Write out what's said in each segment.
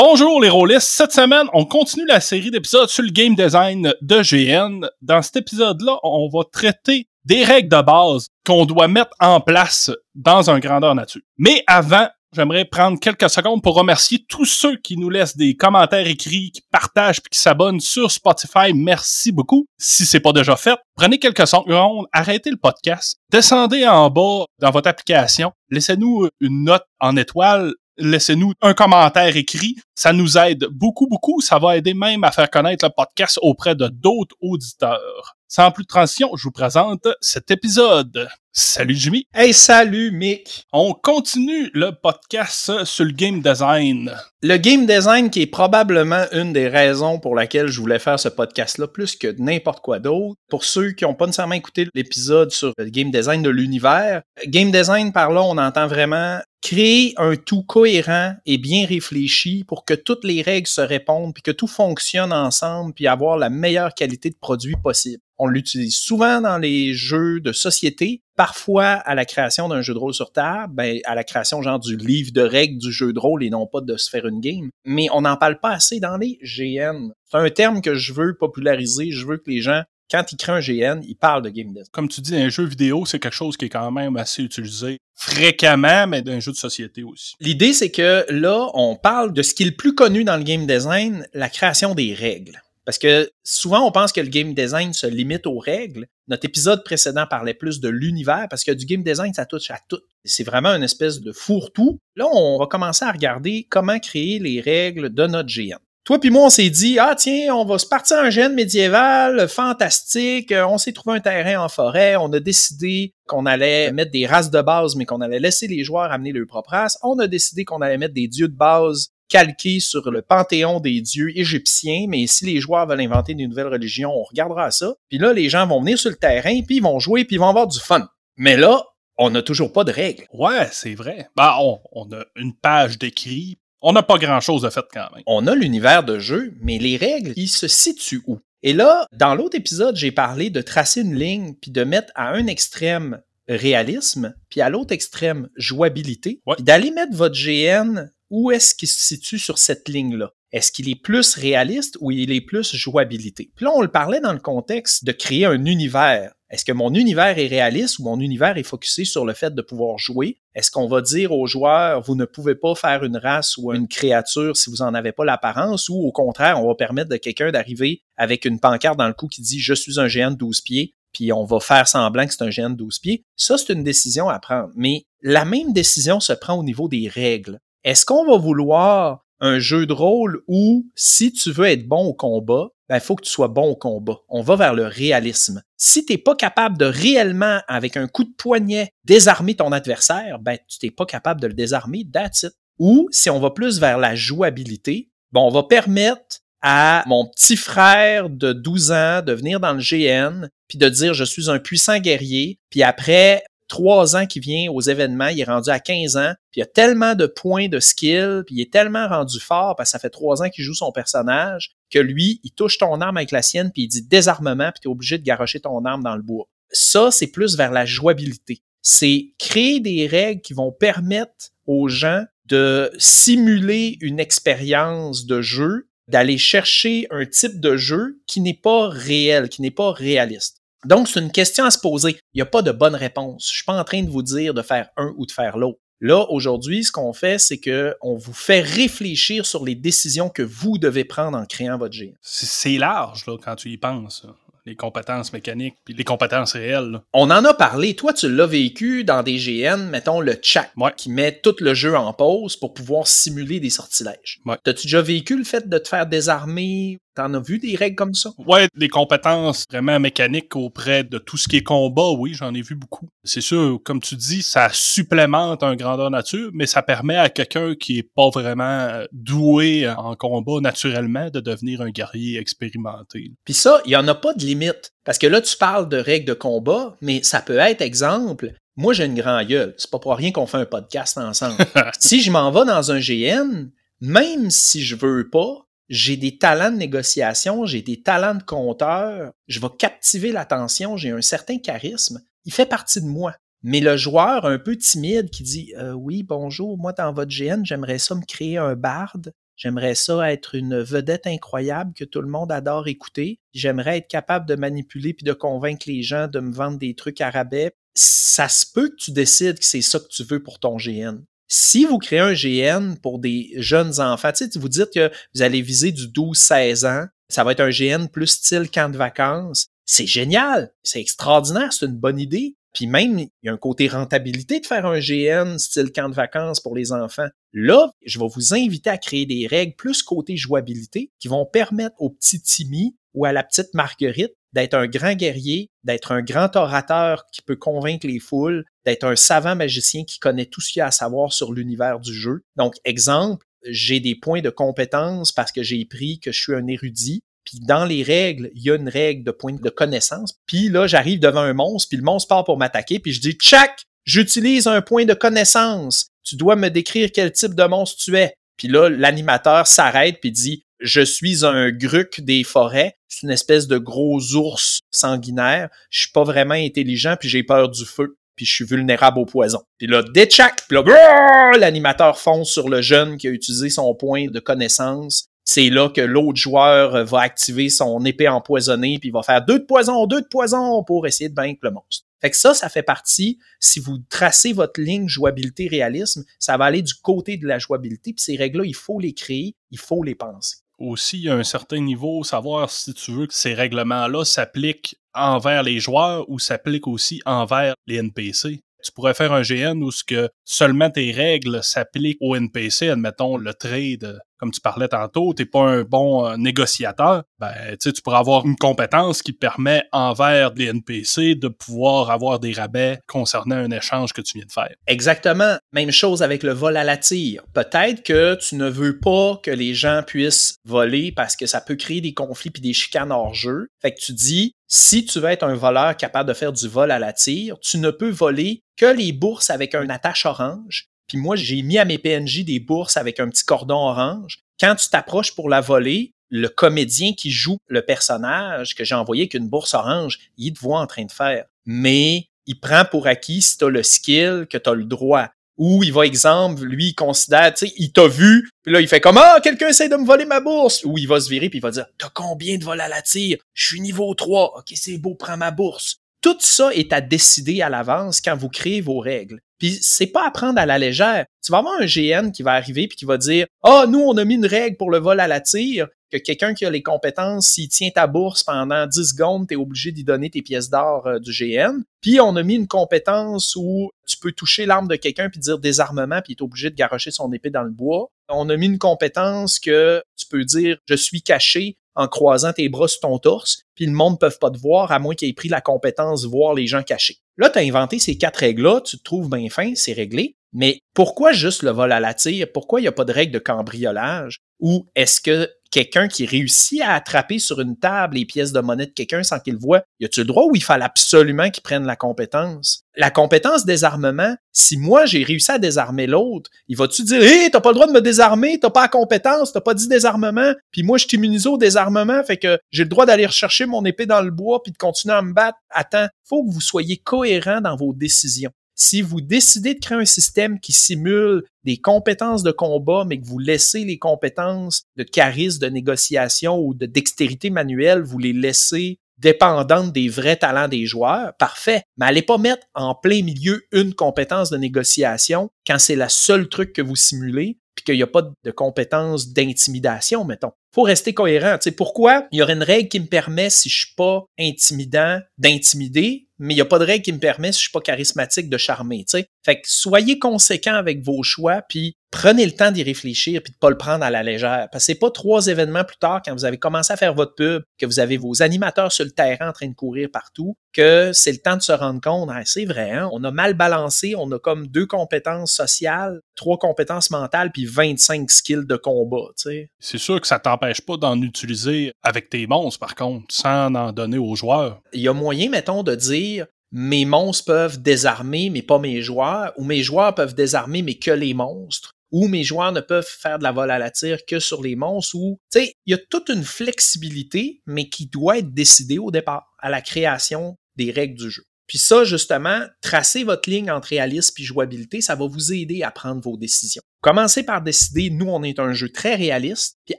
Bonjour les rôlistes, cette semaine on continue la série d'épisodes sur le game design de GN. Dans cet épisode-là, on va traiter des règles de base qu'on doit mettre en place dans un grandeur nature. Mais avant, j'aimerais prendre quelques secondes pour remercier tous ceux qui nous laissent des commentaires écrits, qui partagent puis qui s'abonnent sur Spotify. Merci beaucoup. Si c'est pas déjà fait, prenez quelques secondes, arrêtez le podcast, descendez en bas dans votre application, laissez-nous une note en étoile laissez-nous un commentaire écrit. Ça nous aide beaucoup, beaucoup. Ça va aider même à faire connaître le podcast auprès de d'autres auditeurs. Sans plus de transition, je vous présente cet épisode. Salut Jimmy. Hey, salut Mick. On continue le podcast sur le game design. Le game design qui est probablement une des raisons pour laquelle je voulais faire ce podcast-là plus que n'importe quoi d'autre. Pour ceux qui n'ont pas nécessairement écouté l'épisode sur le game design de l'univers, game design par là, on entend vraiment créer un tout cohérent et bien réfléchi pour que toutes les règles se répondent, puis que tout fonctionne ensemble, puis avoir la meilleure qualité de produit possible. On l'utilise souvent dans les jeux de société, parfois à la création d'un jeu de rôle sur table, ben, à la création genre du livre de règles du jeu de rôle et non pas de se faire une game. Mais on n'en parle pas assez dans les GN. C'est un terme que je veux populariser. Je veux que les gens quand ils créent un GN, ils parlent de game design. Comme tu dis, un jeu vidéo, c'est quelque chose qui est quand même assez utilisé fréquemment, mais d'un jeu de société aussi. L'idée, c'est que là, on parle de ce qui est le plus connu dans le game design, la création des règles. Parce que souvent, on pense que le game design se limite aux règles. Notre épisode précédent parlait plus de l'univers parce que du game design, ça touche à tout. C'est vraiment une espèce de fourre-tout. Là, on va commencer à regarder comment créer les règles de notre GN. Toi puis moi, on s'est dit, ah tiens, on va se partir un GN médiéval, fantastique, on s'est trouvé un terrain en forêt, on a décidé qu'on allait mettre des races de base, mais qu'on allait laisser les joueurs amener leur propre race. On a décidé qu'on allait mettre des dieux de base calqué sur le panthéon des dieux égyptiens, mais si les joueurs veulent inventer une nouvelle religion, on regardera ça. Puis là, les gens vont venir sur le terrain, puis ils vont jouer, puis ils vont avoir du fun. Mais là, on n'a toujours pas de règles. Ouais, c'est vrai. Ben, on, on a une page d'écrit. On n'a pas grand-chose de fait quand même. On a l'univers de jeu, mais les règles, ils se situent où? Et là, dans l'autre épisode, j'ai parlé de tracer une ligne, puis de mettre à un extrême réalisme, puis à l'autre extrême jouabilité, Ouais. puis d'aller mettre votre GN où est-ce qu'il se situe sur cette ligne-là? Est-ce qu'il est plus réaliste ou il est plus jouabilité? Puis là, on le parlait dans le contexte de créer un univers. Est-ce que mon univers est réaliste ou mon univers est focusé sur le fait de pouvoir jouer? Est-ce qu'on va dire aux joueurs, vous ne pouvez pas faire une race ou une créature si vous n'en avez pas l'apparence, ou au contraire, on va permettre de quelqu'un d'arriver avec une pancarte dans le cou qui dit je suis un géant de 12 pieds, puis on va faire semblant que c'est un géant de 12 pieds. Ça, c'est une décision à prendre. Mais la même décision se prend au niveau des règles. Est-ce qu'on va vouloir un jeu de rôle où, si tu veux être bon au combat, ben, il faut que tu sois bon au combat. On va vers le réalisme. Si tu pas capable de réellement, avec un coup de poignet, désarmer ton adversaire, ben, tu n'es pas capable de le désarmer, that's it. Ou, si on va plus vers la jouabilité, ben, on va permettre à mon petit frère de 12 ans de venir dans le GN, puis de dire je suis un puissant guerrier, puis après trois ans qu'il vient aux événements, il est rendu à 15 ans, puis il a tellement de points de skill, puis il est tellement rendu fort parce que ça fait trois ans qu'il joue son personnage que lui, il touche ton arme avec la sienne, puis il dit désarmement, puis tu es obligé de garrocher ton arme dans le bois. Ça, c'est plus vers la jouabilité. C'est créer des règles qui vont permettre aux gens de simuler une expérience de jeu, d'aller chercher un type de jeu qui n'est pas réel, qui n'est pas réaliste. Donc, c'est une question à se poser. Il n'y a pas de bonne réponse. Je suis pas en train de vous dire de faire un ou de faire l'autre. Là, aujourd'hui, ce qu'on fait, c'est qu'on vous fait réfléchir sur les décisions que vous devez prendre en créant votre GN. C'est- large, là, quand tu y penses. Les compétences mécaniques, puis les compétences réelles. là. On en a parlé. Toi, tu l'as vécu dans des GN, mettons le chat, Ouais. qui met tout le jeu en pause pour pouvoir simuler des sortilèges. Ouais. T'as-tu déjà vécu le fait de te faire désarmer T'en as vu des règles comme ça? Ouais, des compétences vraiment mécaniques auprès de tout ce qui est combat, oui, j'en ai vu beaucoup. C'est sûr, comme tu dis, ça supplémente un grandeur nature, mais ça permet à quelqu'un qui est pas vraiment doué en combat naturellement de devenir un guerrier expérimenté. Puis ça, il y en a pas de limite. Parce que là, tu parles de règles de combat, mais ça peut être, exemple, moi j'ai une grande gueule. C'est pas pour rien qu'on fait un podcast ensemble. si je m'en vais dans un GN, même si je veux pas, j'ai des talents de négociation, j'ai des talents de compteur, je vais captiver l'attention, j'ai un certain charisme, il fait partie de moi. Mais le joueur un peu timide qui dit euh, Oui, bonjour, moi dans votre GN, j'aimerais ça me créer un barde, j'aimerais ça être une vedette incroyable que tout le monde adore écouter, j'aimerais être capable de manipuler puis de convaincre les gens de me vendre des trucs à rabais. Ça se peut que tu décides que c'est ça que tu veux pour ton GN. Si vous créez un GN pour des jeunes enfants, vous dites que vous allez viser du 12-16 ans, ça va être un GN plus style camp de vacances. C'est génial, c'est extraordinaire, c'est une bonne idée. Puis même, il y a un côté rentabilité de faire un GN style camp de vacances pour les enfants. Là, je vais vous inviter à créer des règles plus côté jouabilité qui vont permettre au petit Timmy ou à la petite Marguerite d'être un grand guerrier, d'être un grand orateur qui peut convaincre les foules, d'être un savant magicien qui connaît tout ce qu'il y a à savoir sur l'univers du jeu. Donc, exemple, j'ai des points de compétence parce que j'ai pris que je suis un érudit. Puis dans les règles, il y a une règle de point de connaissance. Puis là, j'arrive devant un monstre, puis le monstre part pour m'attaquer, puis je dis « Tchac! J'utilise un point de connaissance. Tu dois me décrire quel type de monstre tu es. » Puis là, l'animateur s'arrête puis dit je suis un gruc des forêts. C'est une espèce de gros ours sanguinaire. Je suis pas vraiment intelligent puis j'ai peur du feu. Puis je suis vulnérable au poison. Puis là, déchac, puis là, l'animateur fonce sur le jeune qui a utilisé son point de connaissance. C'est là que l'autre joueur va activer son épée empoisonnée puis il va faire deux de poison, deux de poison pour essayer de vaincre le monstre. Fait que ça, ça fait partie, si vous tracez votre ligne jouabilité réalisme, ça va aller du côté de la jouabilité, puis ces règles-là, il faut les créer, il faut les penser aussi à un certain niveau, savoir si tu veux que ces règlements-là s'appliquent envers les joueurs ou s'appliquent aussi envers les NPC. Tu pourrais faire un GN où ce que seulement tes règles s'appliquent aux NPC, admettons le trade comme tu parlais tantôt, t'es pas un bon euh, négociateur, ben tu pourrais avoir une compétence qui permet envers des NPC de pouvoir avoir des rabais concernant un échange que tu viens de faire. Exactement. Même chose avec le vol à la tire. Peut-être que tu ne veux pas que les gens puissent voler parce que ça peut créer des conflits puis des chicanes hors jeu. Fait que tu dis si tu veux être un voleur capable de faire du vol à la tire, tu ne peux voler que les bourses avec un attache orange puis moi, j'ai mis à mes PNJ des bourses avec un petit cordon orange. Quand tu t'approches pour la voler, le comédien qui joue le personnage que j'ai envoyé avec une bourse orange, il te voit en train de faire. Mais il prend pour acquis si tu as le skill que tu as le droit. Ou il va, exemple, lui, il considère, tu sais, il t'a vu, puis là, il fait comme, ah, quelqu'un essaie de me voler ma bourse. Ou il va se virer, puis il va dire, t'as combien de vols à la tire? Je suis niveau 3. OK, c'est beau, prends ma bourse. Tout ça est à décider à l'avance quand vous créez vos règles. Puis c'est pas à prendre à la légère. Tu vas avoir un GN qui va arriver puis qui va dire "Ah, nous on a mis une règle pour le vol à la tire que quelqu'un qui a les compétences, s'il tient ta bourse pendant 10 secondes, tu es obligé d'y donner tes pièces d'or euh, du GN. Puis on a mis une compétence où tu peux toucher l'arme de quelqu'un puis dire désarmement puis il est obligé de garocher son épée dans le bois. On a mis une compétence que tu peux dire je suis caché en croisant tes bras sur ton torse, puis le monde ne peut pas te voir à moins qu'il ait pris la compétence voir les gens cachés. Là, tu as inventé ces quatre règles-là, tu te trouves bien fin, c'est réglé. Mais pourquoi juste le vol à la tire? Pourquoi il n'y a pas de règle de cambriolage? Ou est-ce que quelqu'un qui réussit à attraper sur une table les pièces de monnaie de quelqu'un sans qu'il le voit, y a-tu le droit ou il fallait absolument qu'il prenne la compétence? La compétence désarmement, si moi j'ai réussi à désarmer l'autre, il va-tu dire Hé, t'as pas le droit de me désarmer, t'as pas la compétence, t'as pas dit désarmement, puis moi je t'immunise au désarmement, fait que j'ai le droit d'aller rechercher mon épée dans le bois puis de continuer à me battre. Attends, faut que vous soyez cohérent dans vos décisions si vous décidez de créer un système qui simule des compétences de combat, mais que vous laissez les compétences de charisme, de négociation ou de dextérité manuelle, vous les laissez dépendantes des vrais talents des joueurs, parfait. Mais allez pas mettre en plein milieu une compétence de négociation quand c'est la seule truc que vous simulez, puis qu'il n'y a pas de compétence d'intimidation, mettons faut rester cohérent. Sais, pourquoi? Il y aurait une règle qui me permet, si je suis pas intimidant, d'intimider, mais il n'y a pas de règle qui me permet, si je suis pas charismatique, de charmer. Fait que soyez conséquents avec vos choix, puis prenez le temps d'y réfléchir, puis de pas le prendre à la légère. Parce que c'est pas trois événements plus tard, quand vous avez commencé à faire votre pub, que vous avez vos animateurs sur le terrain en train de courir partout, que c'est le temps de se rendre compte, ah, c'est vrai, hein, on a mal balancé, on a comme deux compétences sociales, trois compétences mentales, puis 25 skills de combat. C'est sûr que ça t'empêche pas d'en utiliser avec tes monstres, par contre, sans en donner aux joueurs. Il y a moyen, mettons, de dire mes monstres peuvent désarmer, mais pas mes joueurs, ou mes joueurs peuvent désarmer, mais que les monstres, ou mes joueurs ne peuvent faire de la vol à la tire que sur les monstres, ou, tu sais, il y a toute une flexibilité, mais qui doit être décidée au départ, à la création des règles du jeu. Puis ça, justement, tracer votre ligne entre réalisme et jouabilité, ça va vous aider à prendre vos décisions. Commencez par décider, nous, on est un jeu très réaliste. Puis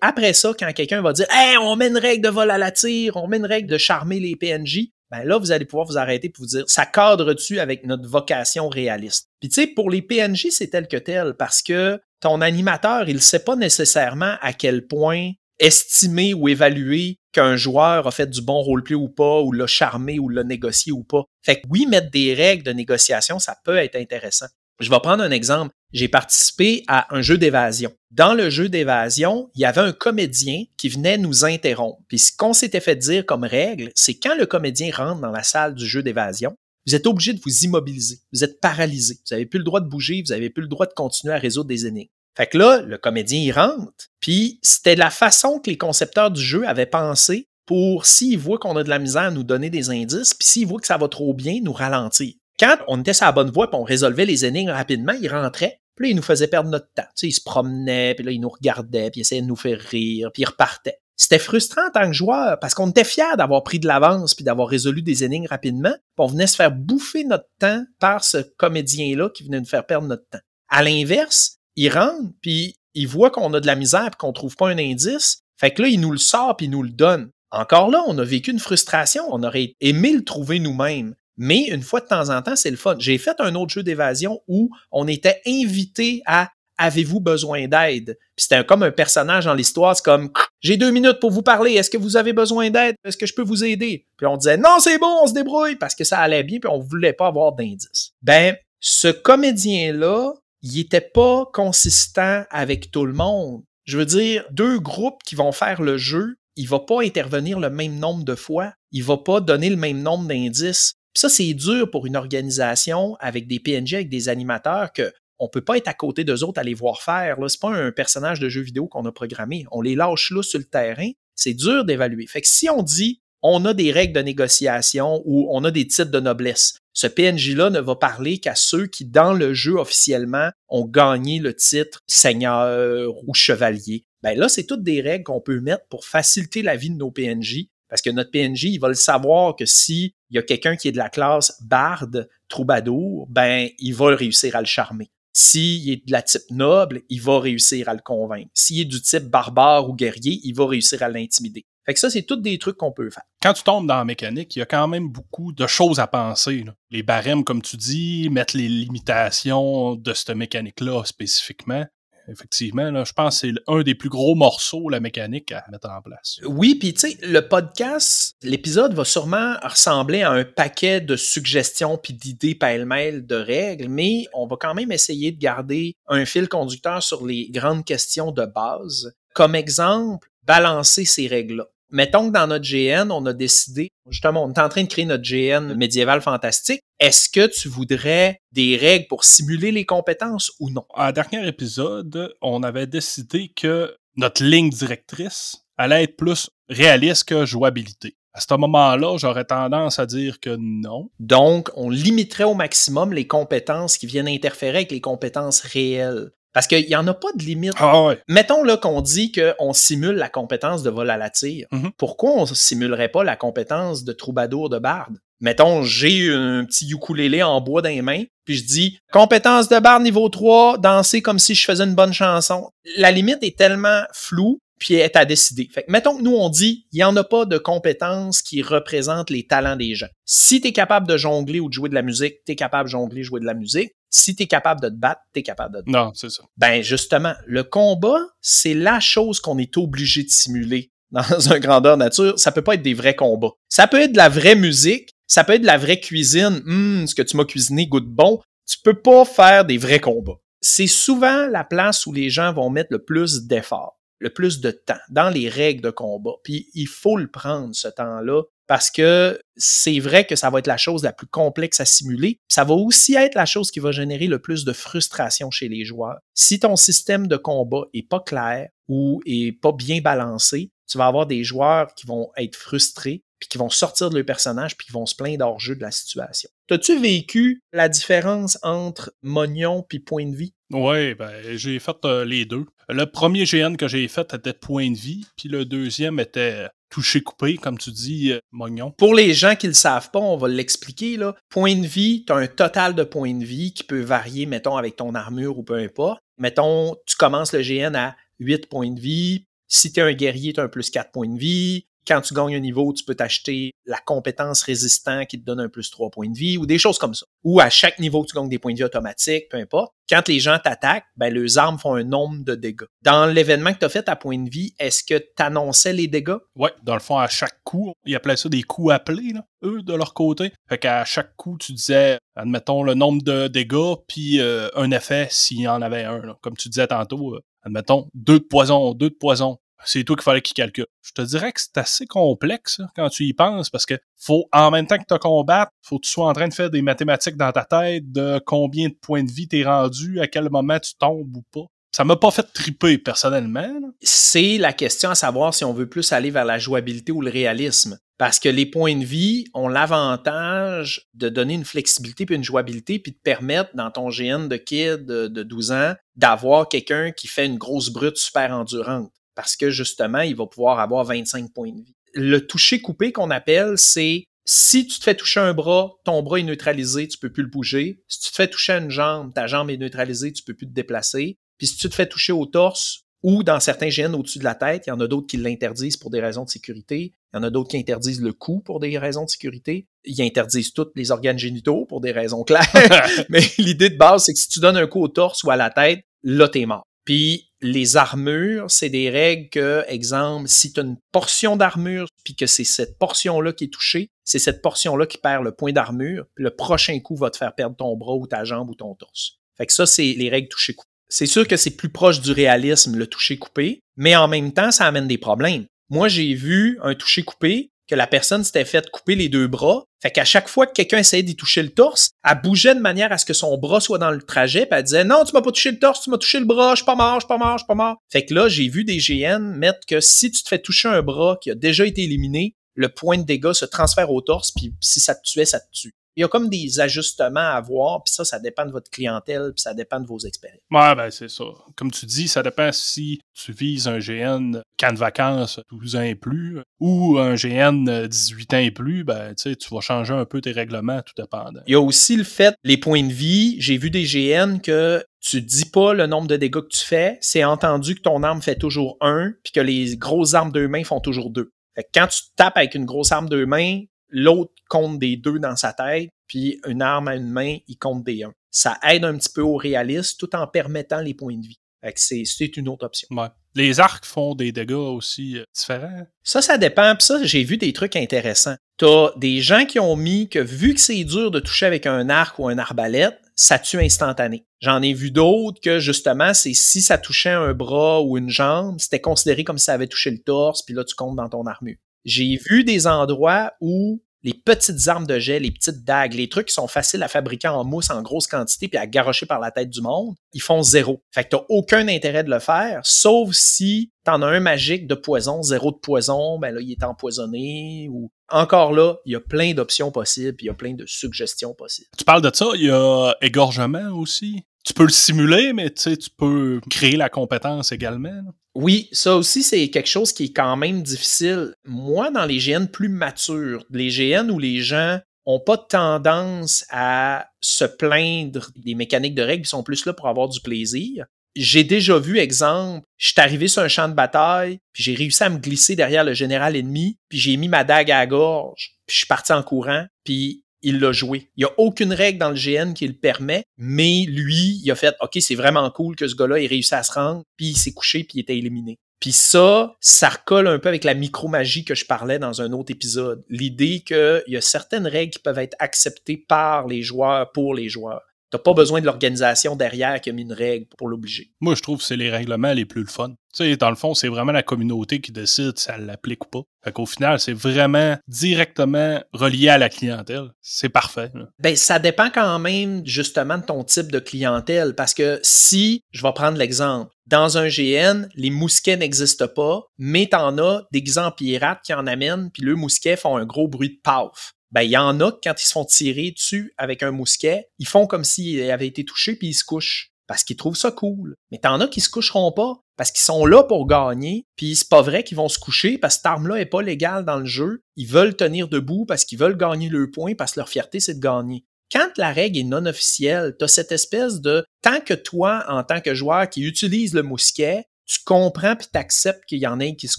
après ça, quand quelqu'un va dire Hey, on met une règle de vol à la tire, on met une règle de charmer les PNJ, ben là, vous allez pouvoir vous arrêter pour vous dire, ça cadre-tu avec notre vocation réaliste? Puis tu sais, pour les PNJ, c'est tel que tel, parce que ton animateur, il ne sait pas nécessairement à quel point estimer ou évaluer qu'un joueur a fait du bon roleplay ou pas, ou l'a charmé ou l'a négocié ou pas. Fait que oui, mettre des règles de négociation, ça peut être intéressant. Je vais prendre un exemple. J'ai participé à un jeu d'évasion. Dans le jeu d'évasion, il y avait un comédien qui venait nous interrompre. Puis ce qu'on s'était fait dire comme règle, c'est quand le comédien rentre dans la salle du jeu d'évasion, vous êtes obligé de vous immobiliser. Vous êtes paralysé. Vous n'avez plus le droit de bouger. Vous n'avez plus le droit de continuer à résoudre des énigmes. Fait que là, le comédien, rentre, puis c'était la façon que les concepteurs du jeu avaient pensé pour, s'ils voient qu'on a de la misère à nous donner des indices, puis s'ils voient que ça va trop bien, nous ralentir. Quand on était sur la bonne voie, puis on résolvait les énigmes rapidement, il rentrait, puis là, il nous faisait perdre notre temps. Tu sais, il se promenait, puis là, il nous regardait, puis il essayait de nous faire rire, puis il repartait. C'était frustrant en tant que joueur parce qu'on était fiers d'avoir pris de l'avance puis d'avoir résolu des énigmes rapidement. Puis on venait se faire bouffer notre temps par ce comédien-là qui venait nous faire perdre notre temps. À l'inverse, il rentre, puis il voit qu'on a de la misère, puis qu'on trouve pas un indice. Fait que là, il nous le sort, puis il nous le donne. Encore là, on a vécu une frustration. On aurait aimé le trouver nous-mêmes. Mais une fois de temps en temps, c'est le fun. J'ai fait un autre jeu d'évasion où on était invité à Avez-vous besoin d'aide? Puis c'était comme un personnage dans l'histoire, c'est comme J'ai deux minutes pour vous parler, est-ce que vous avez besoin d'aide? Est-ce que je peux vous aider? Puis on disait Non, c'est bon, on se débrouille parce que ça allait bien, puis on voulait pas avoir d'indice. Ben, ce comédien-là, il était pas consistant avec tout le monde. Je veux dire, deux groupes qui vont faire le jeu, il va pas intervenir le même nombre de fois, il va pas donner le même nombre d'indices. Ça, c'est dur pour une organisation avec des PNG, avec des animateurs que on peut pas être à côté d'eux autres à les voir faire. Là, c'est pas un personnage de jeu vidéo qu'on a programmé. On les lâche là sur le terrain. C'est dur d'évaluer. Fait que si on dit on a des règles de négociation ou on a des titres de noblesse. Ce PNJ-là ne va parler qu'à ceux qui, dans le jeu officiellement, ont gagné le titre seigneur ou chevalier. Ben là, c'est toutes des règles qu'on peut mettre pour faciliter la vie de nos PNJ. Parce que notre PNJ, il va le savoir que si il y a quelqu'un qui est de la classe barde, troubadour, ben, il va réussir à le charmer. S'il est de la type noble, il va réussir à le convaincre. S'il est du type barbare ou guerrier, il va réussir à l'intimider. Fait que ça, c'est tous des trucs qu'on peut faire. Quand tu tombes dans la mécanique, il y a quand même beaucoup de choses à penser. Les barèmes, comme tu dis, mettre les limitations de cette mécanique-là spécifiquement. Effectivement, là, je pense que c'est un des plus gros morceaux, la mécanique, à mettre en place. Oui, puis tu sais, le podcast, l'épisode va sûrement ressembler à un paquet de suggestions puis d'idées pêle-mêle de règles, mais on va quand même essayer de garder un fil conducteur sur les grandes questions de base. Comme exemple, balancer ces règles-là. Mettons que dans notre GN, on a décidé, justement, on est en train de créer notre GN médiéval fantastique. Est-ce que tu voudrais des règles pour simuler les compétences ou non? À dernier épisode, on avait décidé que notre ligne directrice allait être plus réaliste que jouabilité. À ce moment-là, j'aurais tendance à dire que non. Donc, on limiterait au maximum les compétences qui viennent interférer avec les compétences réelles. Parce qu'il n'y en a pas de limite. Ah Mettons là qu'on dit qu'on simule la compétence de vol à la tire. Mhm. Pourquoi on ne simulerait pas la compétence de troubadour de barde? Mettons, j'ai un petit ukulélé en bois dans les mains, puis je dis compétence de barde niveau 3, danser comme si je faisais une bonne chanson. La limite est tellement floue puis est à décider. Fait que, mettons que nous, on dit, il n'y en a pas de compétences qui représentent les talents des gens. Si tu es capable de jongler ou de jouer de la musique, tu es capable de jongler, jouer de la musique. Si tu es capable de te battre, tu es capable de te battre. Non, c'est ça. Ben justement, le combat, c'est la chose qu'on est obligé de simuler dans un grandeur nature. Ça peut pas être des vrais combats. Ça peut être de la vraie musique, ça peut être de la vraie cuisine. Hum, ce que tu m'as cuisiné goûte bon. Tu peux pas faire des vrais combats. C'est souvent la place où les gens vont mettre le plus d'efforts, le plus de temps dans les règles de combat. Puis il faut le prendre, ce temps-là, parce que c'est vrai que ça va être la chose la plus complexe à simuler. Ça va aussi être la chose qui va générer le plus de frustration chez les joueurs. Si ton système de combat est pas clair ou est pas bien balancé, tu vas avoir des joueurs qui vont être frustrés, puis qui vont sortir de leur personnage, puis qui vont se plaindre hors jeu de la situation. T'as-tu vécu la différence entre Mognon puis Point de vie? Oui, ben, j'ai fait euh, les deux. Le premier GN que j'ai fait était Point de vie, puis le deuxième était touché coupé, comme tu dis, euh, Mognon. Pour les gens qui ne le savent pas, on va l'expliquer. Là. Point de vie, tu as un total de points de vie qui peut varier, mettons, avec ton armure ou peu importe. Mettons, tu commences le GN à 8 points de vie. Si tu un guerrier, tu as un plus 4 points de vie quand tu gagnes un niveau, tu peux t'acheter la compétence résistant qui te donne un plus 3 points de vie ou des choses comme ça. Ou à chaque niveau, tu gagnes des points de vie automatiques, peu importe. Quand les gens t'attaquent, ben, leurs armes font un nombre de dégâts. Dans l'événement que tu as fait à point de vie, est-ce que tu annonçais les dégâts? Oui, dans le fond, à chaque coup, ils appelaient ça des coups appelés, là, eux, de leur côté. Fait qu'à chaque coup, tu disais, admettons, le nombre de dégâts, puis euh, un effet s'il y en avait un. Comme tu disais tantôt, euh, admettons, deux de poison, deux de poison, c'est toi qu'il fallait qu'il calcule. Je te dirais que c'est assez complexe quand tu y penses parce que faut en même temps que tu combattes, faut que tu sois en train de faire des mathématiques dans ta tête de combien de points de vie t'es rendu, à quel moment tu tombes ou pas. Ça m'a pas fait triper personnellement. C'est la question à savoir si on veut plus aller vers la jouabilité ou le réalisme. Parce que les points de vie ont l'avantage de donner une flexibilité puis une jouabilité puis de permettre dans ton GN de kid de 12 ans d'avoir quelqu'un qui fait une grosse brute super endurante parce que justement, il va pouvoir avoir 25 points de vie. Le toucher coupé qu'on appelle, c'est si tu te fais toucher un bras, ton bras est neutralisé, tu peux plus le bouger. Si tu te fais toucher une jambe, ta jambe est neutralisée, tu peux plus te déplacer. Puis si tu te fais toucher au torse ou dans certains gènes au-dessus de la tête, il y en a d'autres qui l'interdisent pour des raisons de sécurité. Il y en a d'autres qui interdisent le cou pour des raisons de sécurité. Ils interdisent tous les organes génitaux pour des raisons claires. Mais l'idée de base, c'est que si tu donnes un coup au torse ou à la tête, là, t'es mort. Puis les armures, c'est des règles que, exemple, si tu as une portion d'armure, puis que c'est cette portion-là qui est touchée, c'est cette portion-là qui perd le point d'armure, le prochain coup va te faire perdre ton bras ou ta jambe ou ton torse. Fait que ça, c'est les règles toucher coupé. C'est sûr que c'est plus proche du réalisme, le toucher coupé, mais en même temps, ça amène des problèmes. Moi, j'ai vu un toucher coupé que la personne s'était fait couper les deux bras. Fait qu'à chaque fois que quelqu'un essayait d'y toucher le torse, elle bougeait de manière à ce que son bras soit dans le trajet, puis elle disait non, tu m'as pas touché le torse, tu m'as touché le bras, je suis pas mort, je suis pas mort, je suis pas mort. Fait que là, j'ai vu des GN mettre que si tu te fais toucher un bras qui a déjà été éliminé, le point de dégâts se transfère au torse, puis si ça te tuait, ça te tue il y a comme des ajustements à avoir, puis ça, ça dépend de votre clientèle, puis ça dépend de vos expériences. Ouais, ben c'est ça. Comme tu dis, ça dépend si tu vises un GN camp de vacances 12 ans et plus, ou un GN 18 ans et plus, ben tu sais, tu vas changer un peu tes règlements, tout dépendant. Il y a aussi le fait, les points de vie, j'ai vu des GN que tu dis pas le nombre de dégâts que tu fais, c'est entendu que ton arme fait toujours un, puis que les grosses armes de main font toujours deux. Fait que quand tu tapes avec une grosse arme de main, l'autre compte des deux dans sa tête, puis une arme à une main, il compte des un. Ça aide un petit peu au réalisme tout en permettant les points de vie. C'est une autre option. Les arcs font des dégâts aussi euh, différents. Ça, ça dépend. Puis ça, j'ai vu des trucs intéressants. T'as des gens qui ont mis que vu que c'est dur de toucher avec un arc ou un arbalète, ça tue instantané. J'en ai vu d'autres que justement, c'est si ça touchait un bras ou une jambe, c'était considéré comme si ça avait touché le torse, puis là, tu comptes dans ton armure. J'ai vu des endroits où les petites armes de jet, les petites dagues, les trucs qui sont faciles à fabriquer en mousse en grosse quantité puis à garrocher par la tête du monde, ils font zéro. Fait que t'as aucun intérêt de le faire, sauf si t'en as un magique de poison, zéro de poison, ben là, il est empoisonné ou encore là, il y a plein d'options possibles, puis il y a plein de suggestions possibles. Tu parles de ça, il y a égorgement aussi? Tu peux le simuler, mais tu peux créer la compétence également. Oui, ça aussi, c'est quelque chose qui est quand même difficile. Moi, dans les GN plus matures, les GN où les gens ont pas tendance à se plaindre des mécaniques de règles, ils sont plus là pour avoir du plaisir. J'ai déjà vu, exemple, je suis arrivé sur un champ de bataille, puis j'ai réussi à me glisser derrière le général ennemi, puis j'ai mis ma dague à la gorge, puis je suis parti en courant, puis il l'a joué. Il n'y a aucune règle dans le GN qui le permet, mais lui, il a fait OK, c'est vraiment cool que ce gars-là ait réussi à se rendre, puis il s'est couché, puis il était éliminé. Puis ça, ça recolle un peu avec la micromagie que je parlais dans un autre épisode. L'idée qu'il y a certaines règles qui peuvent être acceptées par les joueurs pour les joueurs. T'as pas besoin de l'organisation derrière qui a mis une règle pour l'obliger. Moi, je trouve que c'est les règlements les plus le fun. Tu sais, dans le fond, c'est vraiment la communauté qui décide si elle l'applique ou pas. Fait qu'au final, c'est vraiment directement relié à la clientèle. C'est parfait. Ben, ça dépend quand même justement de ton type de clientèle. Parce que si, je vais prendre l'exemple, dans un GN, les mousquets n'existent pas, mais t'en as d'exemples pirates qui en amènent, puis le mousquet font un gros bruit de paf ben il y en a quand ils se font tirer dessus avec un mousquet, ils font comme s'ils avaient été touchés puis ils se couchent parce qu'ils trouvent ça cool. Mais t'en as qui se coucheront pas parce qu'ils sont là pour gagner, puis c'est pas vrai qu'ils vont se coucher parce que cette arme-là est pas légale dans le jeu. Ils veulent tenir debout parce qu'ils veulent gagner le point parce que leur fierté c'est de gagner. Quand la règle est non officielle, t'as cette espèce de tant que toi, en tant que joueur qui utilise le mousquet, tu comprends puis t'acceptes qu'il y en ait qui se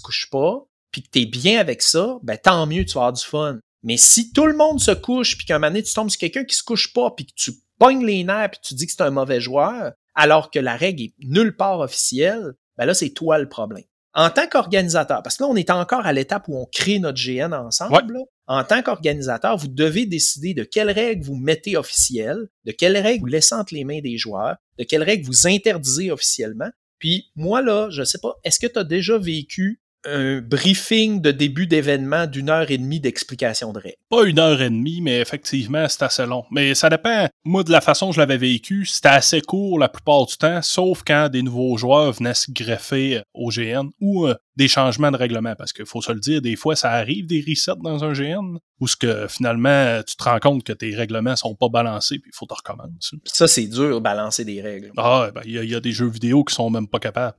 couchent pas, puis que t'es bien avec ça, ben tant mieux, tu vas avoir du fun. Mais si tout le monde se couche, puis qu'un moment donné, tu tombes sur quelqu'un qui se couche pas, puis que tu pognes les nerfs, puis tu dis que c'est un mauvais joueur, alors que la règle est nulle part officielle, ben là, c'est toi le problème. En tant qu'organisateur, parce que là, on est encore à l'étape où on crée notre GN ensemble, en tant qu'organisateur, vous devez décider de quelles règles vous mettez officielles, de quelles règles vous laissez entre les mains des joueurs, de quelles règles vous interdisez officiellement. Puis moi, là, je sais pas, est-ce que tu as déjà vécu un briefing de début d'événement d'une heure et demie d'explication de règles. Pas une heure et demie, mais effectivement, c'est assez long. Mais ça dépend. Moi, de la façon je l'avais vécu, c'était assez court la plupart du temps, sauf quand des nouveaux joueurs venaient se greffer au GN ou euh, des changements de règlement. Parce qu'il faut se le dire, des fois, ça arrive des resets dans un GN où ce que finalement, tu te rends compte que tes règlements sont pas balancés puis il faut te recommencer. Ça, c'est dur, balancer des règles. Ah, ben, il y, a des jeux vidéo qui sont même pas capables.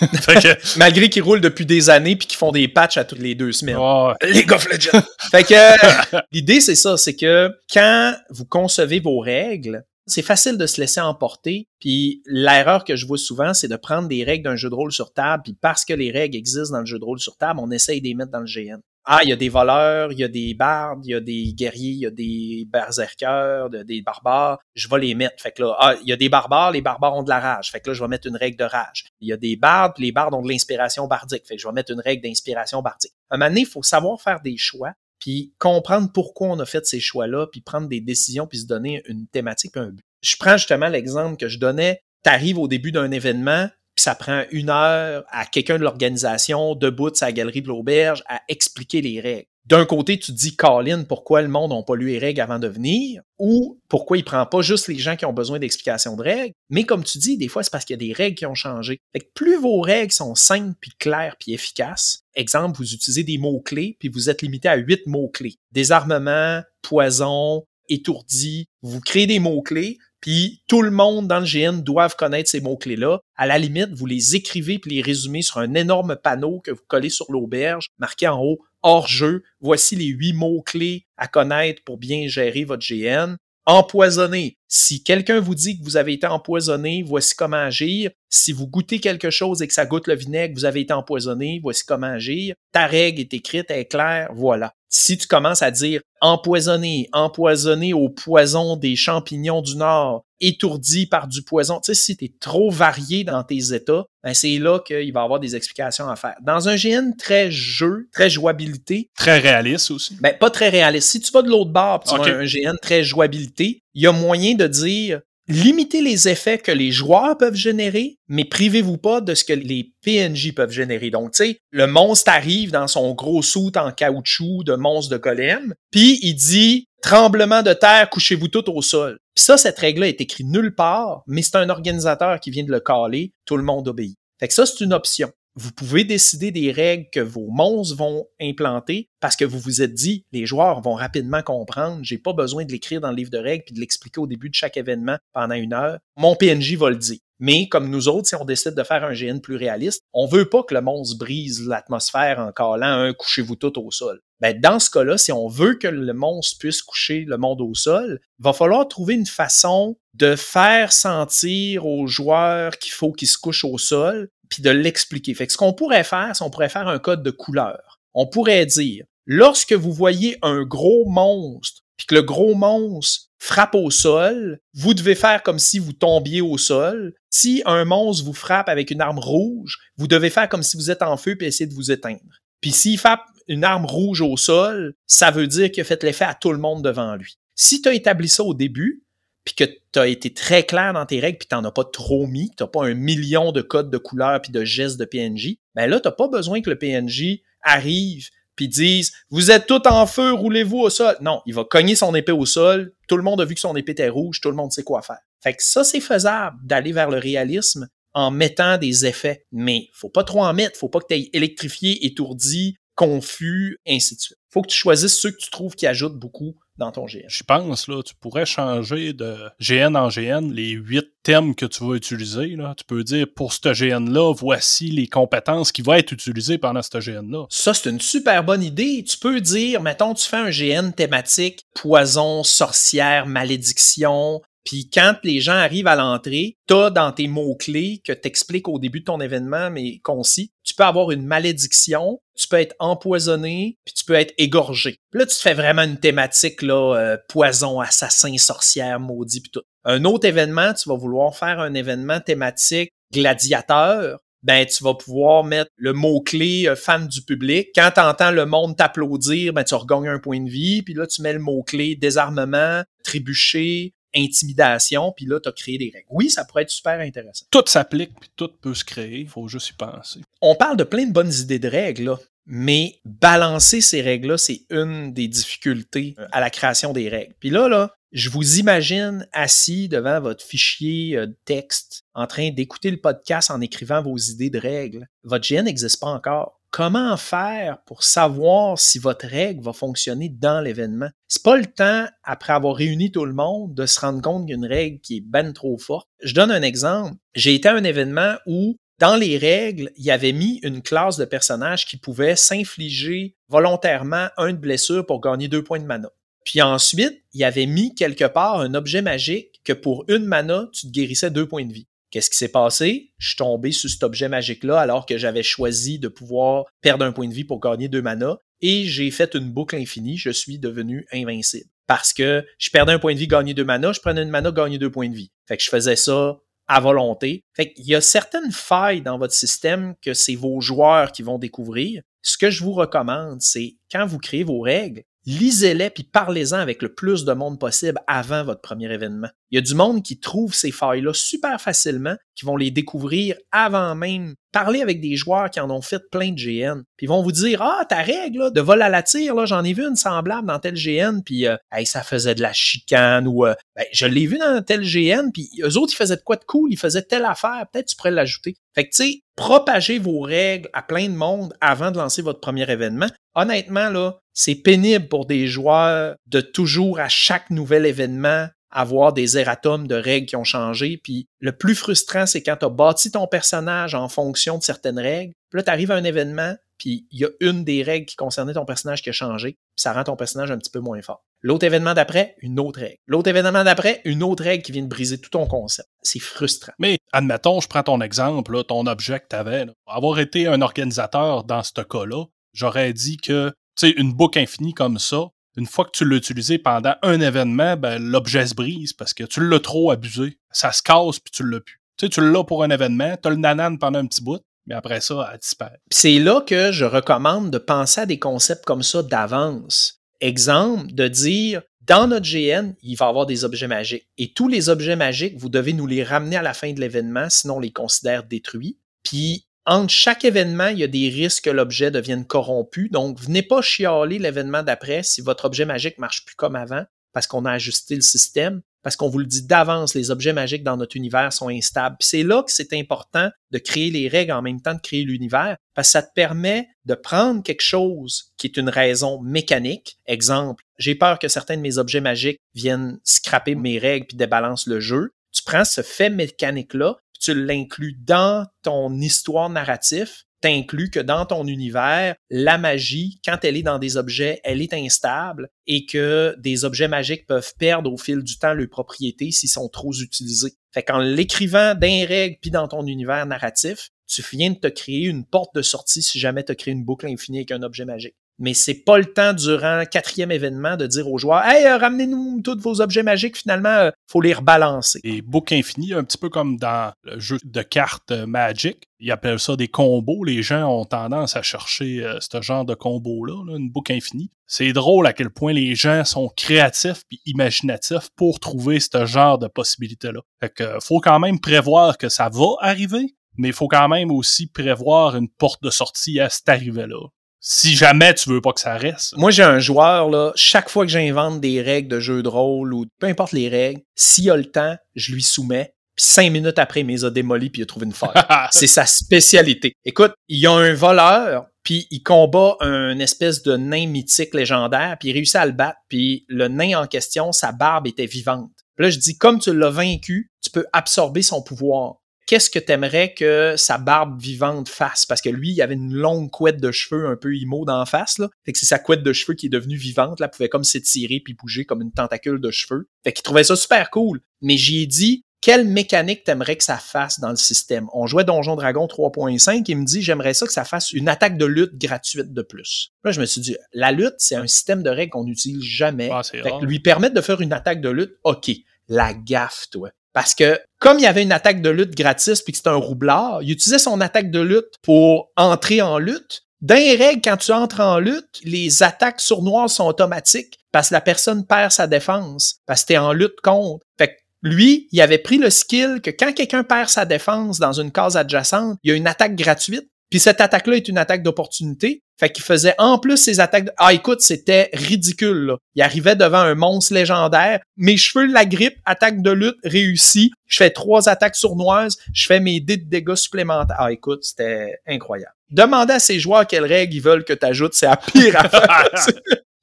Malgré qu'ils roulent depuis des années puis qu'ils font des patchs à toutes les deux semaines. Ah, League of Legends! fait que, l'idée, c'est ça, c'est que quand vous concevez vos règles, c'est facile de se laisser emporter, puis l'erreur que je vois souvent, c'est de prendre des règles d'un jeu de rôle sur table, puis parce que les règles existent dans le jeu de rôle sur table, on essaye de les mettre dans le GN. Ah, il y a des voleurs, il y a des bardes, il y a des guerriers, il y a des berserkers, des barbares, je vais les mettre. Fait que là, ah, il y a des barbares, les barbares ont de la rage. Fait que là, je vais mettre une règle de rage. Il y a des bardes, les bardes ont de l'inspiration bardique. Fait que je vais mettre une règle d'inspiration bardique. À un moment donné, il faut savoir faire des choix, puis comprendre pourquoi on a fait ces choix-là, puis prendre des décisions, puis se donner une thématique, un but. Je prends justement l'exemple que je donnais. Tu arrives au début d'un événement, puis ça prend une heure à quelqu'un de l'organisation, debout de sa galerie de l'auberge, à expliquer les règles. D'un côté, tu dis, Colin, pourquoi le monde n'a pas lu les règles avant de venir? Ou pourquoi il prend pas juste les gens qui ont besoin d'explications de règles? Mais comme tu dis, des fois, c'est parce qu'il y a des règles qui ont changé. Fait que plus vos règles sont simples, puis claires, puis efficaces, exemple, vous utilisez des mots-clés, puis vous êtes limité à huit mots-clés. Désarmement, poison, étourdi. Vous créez des mots-clés, puis tout le monde dans le GN doit connaître ces mots-clés-là. À la limite, vous les écrivez puis les résumez sur un énorme panneau que vous collez sur l'auberge, marqué en haut hors jeu. Voici les huit mots-clés à connaître pour bien gérer votre GN. Empoisonné. Si quelqu'un vous dit que vous avez été empoisonné, voici comment agir. Si vous goûtez quelque chose et que ça goûte le vinaigre, vous avez été empoisonné, voici comment agir. Ta règle est écrite, elle est claire, voilà si tu commences à dire empoisonné, empoisonné au poison des champignons du Nord, étourdi par du poison, tu sais, si tu es trop varié dans tes états, ben c'est là qu'il va y avoir des explications à faire. Dans un GN très jeu, très jouabilité. Très réaliste aussi. Ben, pas très réaliste. Si tu vas de l'autre bord, tu okay. un GN très jouabilité, il y a moyen de dire limitez les effets que les joueurs peuvent générer, mais privez-vous pas de ce que les PNJ peuvent générer. Donc, tu sais, le monstre arrive dans son gros soute en caoutchouc de monstre de golem, puis il dit tremblement de terre, couchez-vous tout au sol. Puis ça, cette règle-là est écrite nulle part, mais c'est un organisateur qui vient de le caler, tout le monde obéit. Fait que ça, c'est une option vous pouvez décider des règles que vos monstres vont implanter parce que vous vous êtes dit, les joueurs vont rapidement comprendre, j'ai pas besoin de l'écrire dans le livre de règles puis de l'expliquer au début de chaque événement pendant une heure. Mon PNJ va le dire. Mais comme nous autres, si on décide de faire un GN plus réaliste, on veut pas que le monstre brise l'atmosphère en calant un couchez-vous tout au sol. Ben, dans ce cas-là, si on veut que le monstre puisse coucher le monde au sol, il va falloir trouver une façon de faire sentir aux joueurs qu'il faut qu'ils se couchent au sol, puis de l'expliquer. Fait que ce qu'on pourrait faire, c'est on pourrait faire un code de couleur. On pourrait dire, lorsque vous voyez un gros monstre puis que le gros monstre frappe au sol, vous devez faire comme si vous tombiez au sol. Si un monstre vous frappe avec une arme rouge, vous devez faire comme si vous êtes en feu puis essayer de vous éteindre. Puis s'il frappe une arme rouge au sol, ça veut dire qu'il a fait l'effet à tout le monde devant lui. Si tu as établi ça au début, puis que tu as été très clair dans tes règles, puis tu n'en as pas trop mis, tu n'as pas un million de codes de couleurs puis de gestes de PNJ, ben là, tu n'as pas besoin que le PNJ arrive puis dise Vous êtes tout en feu, roulez-vous au sol. Non, il va cogner son épée au sol. Tout le monde a vu que son épée était rouge, tout le monde sait quoi faire. Fait que ça, c'est faisable d'aller vers le réalisme en mettant des effets. Mais faut pas trop en mettre, faut pas que tu aies électrifié, étourdi, confus, ainsi de suite. Faut que tu choisisses ceux que tu trouves qui ajoutent beaucoup dans ton GN. Je pense, là, tu pourrais changer de GN en GN les huit thèmes que tu vas utiliser. Là. Tu peux dire, pour ce GN-là, voici les compétences qui vont être utilisées pendant ce GN-là. Ça, c'est une super bonne idée. Tu peux dire, mettons, tu fais un GN thématique poison, sorcière, malédiction, puis quand les gens arrivent à l'entrée, t'as dans tes mots-clés que t'expliques au début de ton événement, mais concis, tu peux avoir une malédiction, tu peux être empoisonné, puis tu peux être égorgé. là, tu te fais vraiment une thématique, là, euh, poison, assassin, sorcière, maudit, puis tout. Un autre événement, tu vas vouloir faire un événement thématique gladiateur, ben tu vas pouvoir mettre le mot-clé euh, fan du public. Quand tu entends le monde t'applaudir, ben tu regagnes un point de vie, puis là tu mets le mot-clé désarmement, trébucher, intimidation, puis là, tu as créé des règles. Oui, ça pourrait être super intéressant. Tout s'applique, puis tout peut se créer, il faut juste y penser. On parle de plein de bonnes idées de règles, mais balancer ces règles-là, c'est une des difficultés à la création des règles. Puis là, je vous imagine assis devant votre fichier euh, texte, en train d'écouter le podcast en écrivant vos idées de règles. Votre GN n'existe pas encore comment faire pour savoir si votre règle va fonctionner dans l'événement? C'est pas le temps, après avoir réuni tout le monde, de se rendre compte qu'une règle qui est ben trop forte. Je donne un exemple. J'ai été à un événement où dans les règles, il y avait mis une classe de personnage qui pouvait s'infliger volontairement une blessure pour gagner deux points de mana. Puis ensuite, il y avait mis quelque part un objet magique que pour une mana, tu te guérissais deux points de vie. Qu'est-ce qui s'est passé? Je suis tombé sur cet objet magique-là alors que j'avais choisi de pouvoir perdre un point de vie pour gagner deux manas et j'ai fait une boucle infinie. Je suis devenu invincible. Parce que je perdais un point de vie, gagner deux manas, je prenais une mana, gagner deux points de vie. Fait que je faisais ça à volonté. Fait qu'il y a certaines failles dans votre système que c'est vos joueurs qui vont découvrir. Ce que je vous recommande, c'est quand vous créez vos règles, lisez-les puis parlez-en avec le plus de monde possible avant votre premier événement. Il y a du monde qui trouve ces failles-là super facilement, qui vont les découvrir avant même. Parler avec des joueurs qui en ont fait plein de GN, puis ils vont vous dire ah ta règle de vol à la tire là, j'en ai vu une semblable dans tel GN, puis euh, ça faisait de la chicane ou euh, ben, je l'ai vu dans tel GN, puis eux autres ils faisaient de quoi de cool, ils faisaient telle affaire, peut-être tu pourrais l'ajouter. Fait que tu sais, propagez vos règles à plein de monde avant de lancer votre premier événement. Honnêtement là, c'est pénible pour des joueurs de toujours à chaque nouvel événement avoir des erratums de règles qui ont changé. Puis le plus frustrant, c'est quand tu as bâti ton personnage en fonction de certaines règles. Puis là, tu arrives à un événement, puis il y a une des règles qui concernait ton personnage qui a changé, puis ça rend ton personnage un petit peu moins fort. L'autre événement d'après, une autre règle. L'autre événement d'après, une autre règle qui vient de briser tout ton concept. C'est frustrant. Mais admettons, je prends ton exemple, ton objet que tu. Avoir été un organisateur dans ce cas-là, j'aurais dit que tu sais, une boucle infinie comme ça, une fois que tu l'as utilisé pendant un événement, ben, l'objet se brise parce que tu l'as trop abusé. Ça se casse puis tu l'as plus. Tu sais, tu l'as pour un événement, tu as le nanan pendant un petit bout, mais après ça, elle disparaît. C'est là que je recommande de penser à des concepts comme ça d'avance. Exemple, de dire, dans notre GN, il va y avoir des objets magiques. Et tous les objets magiques, vous devez nous les ramener à la fin de l'événement, sinon on les considère détruits. Puis entre chaque événement, il y a des risques que l'objet devienne corrompu. Donc, venez pas chialer l'événement d'après si votre objet magique marche plus comme avant parce qu'on a ajusté le système, parce qu'on vous le dit d'avance, les objets magiques dans notre univers sont instables. c'est là que c'est important de créer les règles en même temps de créer l'univers, parce que ça te permet de prendre quelque chose qui est une raison mécanique. Exemple, j'ai peur que certains de mes objets magiques viennent scraper mes règles puis débalancent le jeu. Tu prends ce fait mécanique-là, tu l'inclus dans ton histoire narratif, t'inclus que dans ton univers, la magie, quand elle est dans des objets, elle est instable et que des objets magiques peuvent perdre au fil du temps leurs propriétés s'ils sont trop utilisés. Fait qu'en l'écrivant d'un règle puis dans ton univers narratif, tu viens de te créer une porte de sortie si jamais tu créé une boucle infinie avec un objet magique. Mais c'est pas le temps durant le quatrième événement de dire aux joueurs Hey, euh, ramenez-nous tous vos objets magiques, finalement, euh, faut les rebalancer. Et Book Infini, un petit peu comme dans le jeu de cartes euh, Magic, ils appellent ça des combos. Les gens ont tendance à chercher ce genre de combo-là, une Book Infini. C'est drôle à quel point les gens sont créatifs et imaginatifs pour trouver ce genre de possibilités-là. Fait que faut quand même prévoir que ça va arriver, mais il faut quand même aussi prévoir une porte de sortie à cette arrivée-là si jamais tu veux pas que ça reste. Moi, j'ai un joueur, là, chaque fois que j'invente des règles de jeu de rôle ou peu importe les règles, s'il a le temps, je lui soumets. Puis cinq minutes après, il les a démolis puis il a trouvé une faille. c'est sa spécialité. Écoute, il y a un voleur, puis il combat un espèce de nain mythique légendaire, puis il réussit à le battre, puis le nain en question, sa barbe était vivante. Puis là, je dis, comme tu l'as vaincu, tu peux absorber son pouvoir qu'est-ce que t'aimerais que sa barbe vivante fasse? Parce que lui, il avait une longue couette de cheveux un peu immo d'en face, là. Fait que c'est sa couette de cheveux qui est devenue vivante, là, pouvait comme s'étirer puis bouger comme une tentacule de cheveux. Fait qu'il trouvait ça super cool. Mais j'y ai dit, quelle mécanique t'aimerais que ça fasse dans le système? On jouait Donjon Dragon 3.5 et il me dit, j'aimerais ça que ça fasse une attaque de lutte gratuite de plus. Là, je me suis dit, la lutte, c'est un système de règles qu'on n'utilise jamais. Ah, fait que lui permettre de faire une attaque de lutte, OK. La gaffe, toi. Parce que comme il y avait une attaque de lutte gratis puis que c'était un roublard, il utilisait son attaque de lutte pour entrer en lutte. Dans les règles, quand tu entres en lutte, les attaques sournoises sont automatiques parce que la personne perd sa défense, parce que t'es en lutte contre. Fait que lui, il avait pris le skill que quand quelqu'un perd sa défense dans une case adjacente, il y a une attaque gratuite. Puis cette attaque-là est une attaque d'opportunité. Fait qu'il faisait en plus ses attaques. De... Ah, écoute, c'était ridicule. Là. Il arrivait devant un monstre légendaire. Mes cheveux la grippe, attaque de lutte réussie. Je fais trois attaques sournoises. Je fais mes dés de dégâts supplémentaires. Ah, écoute, c'était incroyable. Demandez à ces joueurs quelles règles ils veulent que tu ajoutes. C'est à pire affaire.